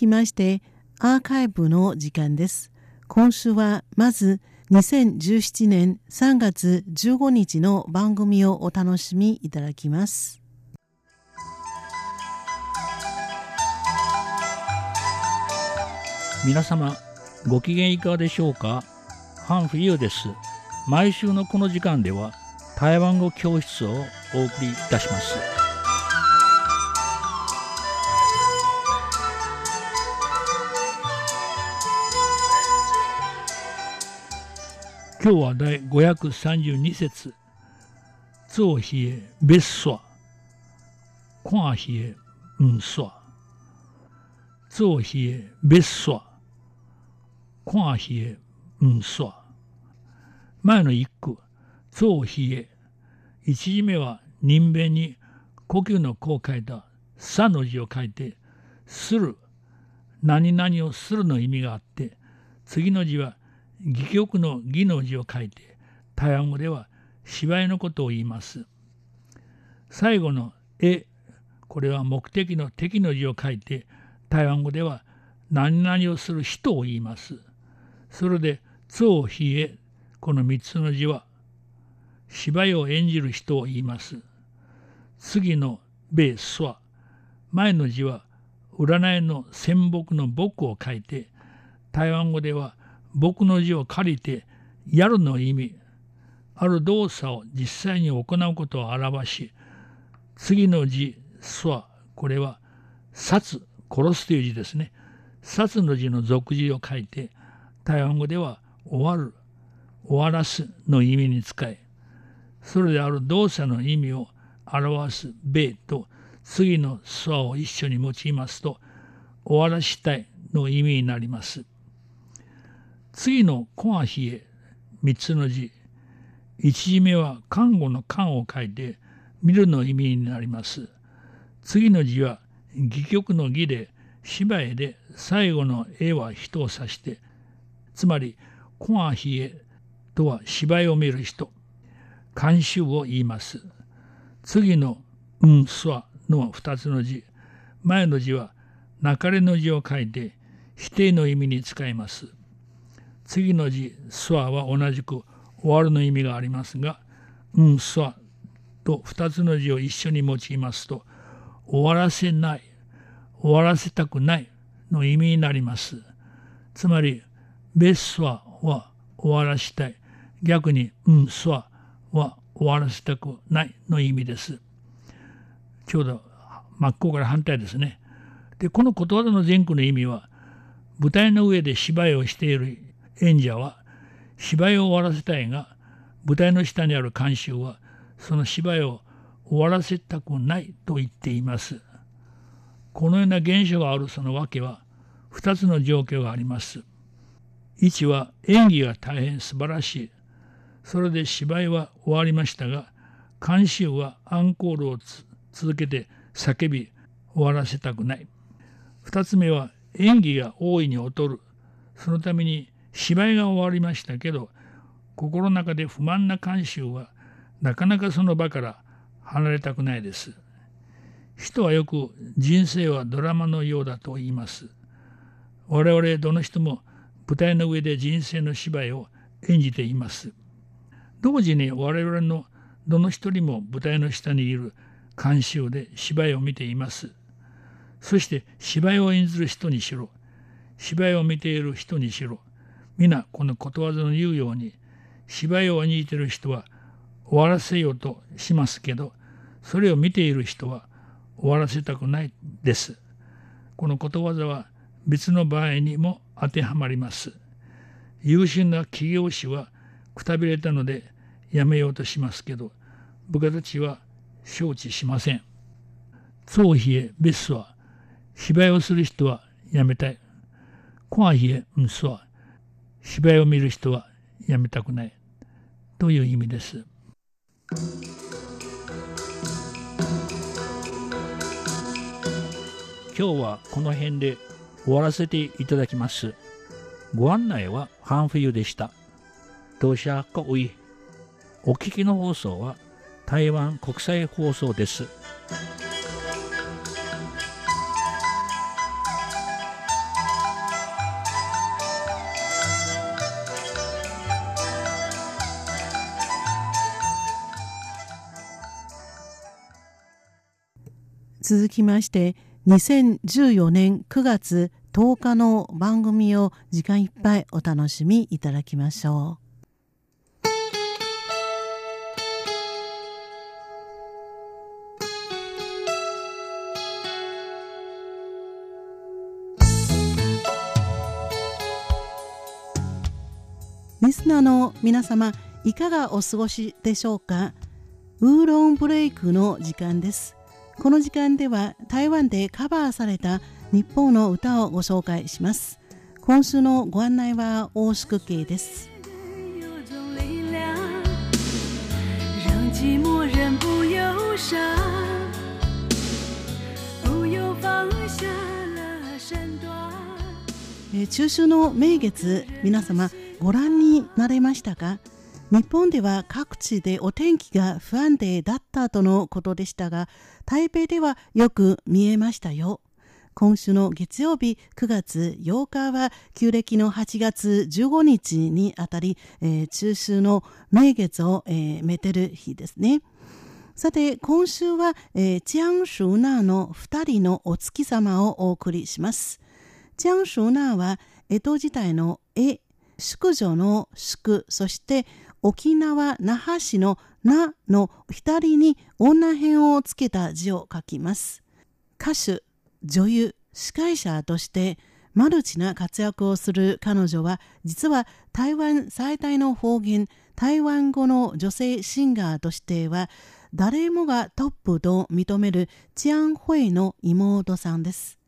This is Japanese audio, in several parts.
きましてアーカイブの時間です。今週はまず2017年3月15日の番組をお楽しみいただきます。皆様ご機嫌いかがでしょうか？ハンフユーです。毎週のこの時間では台湾語教室をお送りいたします。今日は第532節「造冷え別所看冷えうん所造冷え別所看冷えうん所」前の一句「造冷え」一字目は人弁に呼吸のこう書いた「さ」の字を書いて「する」何々をするの意味があって次の字は戯曲の義の字を書いて台湾語では芝居のことを言います。最後の絵これは目的の敵の字を書いて台湾語では何々をする人を言います。それで造比へこの三つの字は芝居を演じる人を言います。次の米スは前の字は占いの仙木の木を書いて台湾語では僕の字を借りてやるの意味ある動作を実際に行うことを表し次の字「す」はこれは「殺」殺すという字ですね殺の字の俗字を書いて台湾語では「終わる」「終わらす」の意味に使いそれである動作の意味を表す「米」と次の「す」を一緒に用いますと「終わらしたい」の意味になります。次の「コアヒエ」三つの字一字目は看護の「看」を書いて見るの意味になります。次の字は戯曲の義で芝居で最後の絵は人を指してつまり「コアヒエ」とは芝居を見る人監修を言います。次の「うんすわ」の二つの字前の字は「なかれ」の字を書いて否定の意味に使います。次の字「スワ」は同じく「終わる」の意味がありますが「うんスワ」と2つの字を一緒に用いますと「終わらせない」「終わらせたくない」の意味になります。つまり「ベスワ」は終わらせたい逆に「うんスワ」は終わらせたくないの意味です。ちょうど真っ向から反対ですね。でこのことわざの前句の意味は舞台の上で芝居をしている演者は芝居を終わらせたいが舞台の下にある観衆はその芝居を終わらせたくないと言っています。このような現象があるその訳は2つの状況があります。1は演技が大変素晴らしい。それで芝居は終わりましたが観衆はアンコールを続けて叫び終わらせたくない。2つ目は演技が大いに劣る。そのために芝居が終わりましたけど心の中で不満な慣習はなかなかその場から離れたくないです。人はよく人生はドラマのようだと言います。我々どの人も舞台の上で人生の芝居を演じています。同時に我々のどの一人も舞台の下にいる監修で芝居を見ています。そして芝居を演ずる人にしろ、芝居を見ている人にしろ、皆このことわざの言うように芝居を演じてる人は終わらせようとしますけどそれを見ている人は終わらせたくないです。このことわざは別の場合にも当てはまります。優秀な企業士はくたびれたのでやめようとしますけど部下たちは承知しません。造冷えベスは芝居をする人はやめたい。コア冷えンスは芝居を見る人はやめたくないという意味です。今日はこの辺で終わらせていただきます。ご案内はハンフユでした。当社かおい。お聞きの放送は台湾国際放送です。続きまして2014年9月10日の番組を時間いっぱいお楽しみいただきましょう。リスナーの皆様いかがお過ごしでしょうか？ウーロンブレイクの時間ですこの時間では台湾でカバーされた日本の歌をご紹介します。今週のご案内は大宿慶です。中秋の名月皆様ご覧になれましたか？日本では各地でお天気が不安定だったとのことでしたが台北ではよく見えましたよ。今週の月曜日9月8日は旧暦の8月15日にあたり、えー、中秋の名月を、えー、めてる日ですね。さて今週は、えー、チャンシューナーの2人のお月様をお送りします。チャンシューナーは江戸時代の絵宿女の宿、そして沖縄那覇市のなの左に女編をつけた字を書きます。歌手、女優、司会者としてマルチな活躍をする彼女は実は台湾最大の方言台湾語の女性シンガーとしては誰もがトップと認めるチアン・ホイの妹さんです。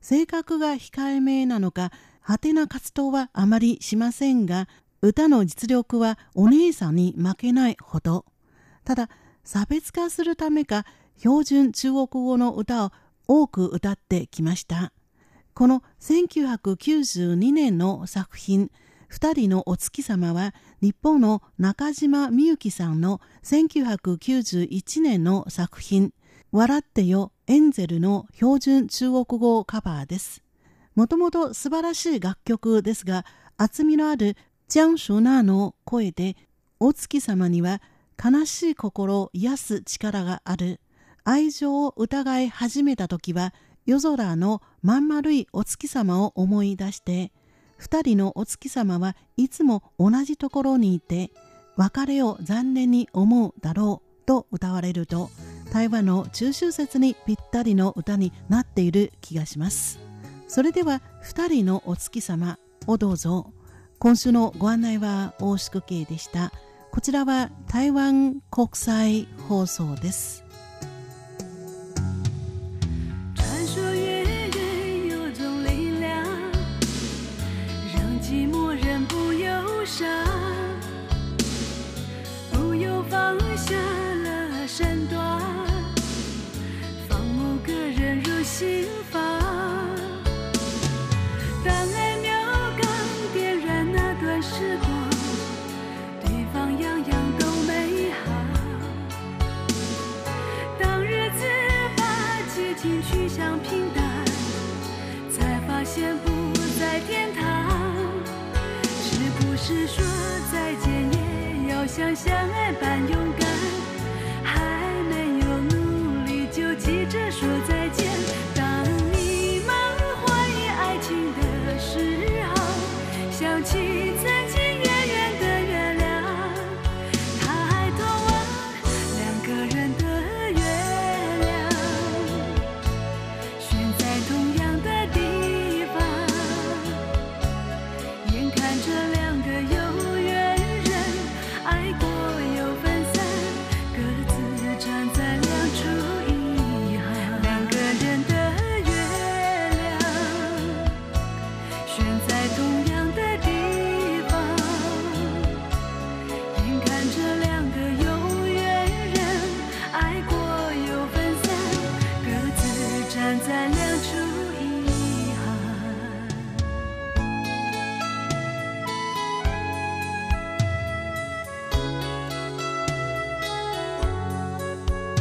性格が控えめなのか派手な活動はあまりしませんが、歌の実力はお姉さんに負けないほど。ただ、差別化するためか、標準中国語の歌を多く歌ってきました。この1992年の作品、二人のお月様は日本の中島みゆきさんの1991年の作品、笑ってよエンゼルの標準中国語カバーです。もともと素晴らしい楽曲ですが、厚みのあるジャン・シュナーの声で、お月様には悲しい心を癒す力がある。愛情を疑い始めた時は、夜空のまん丸いお月様を思い出して、二人のお月様はいつも同じところにいて、別れを残念に思うだろうと歌われると、台湾の中秋節にぴったりの歌になっている気がします。それでは2人のお月様をどうぞ今週のご案内は大宿慶でした。こちらは台湾国際放送です。心趋向平淡，才发现不在天堂。是不是说再见也要像相爱般勇敢？这里。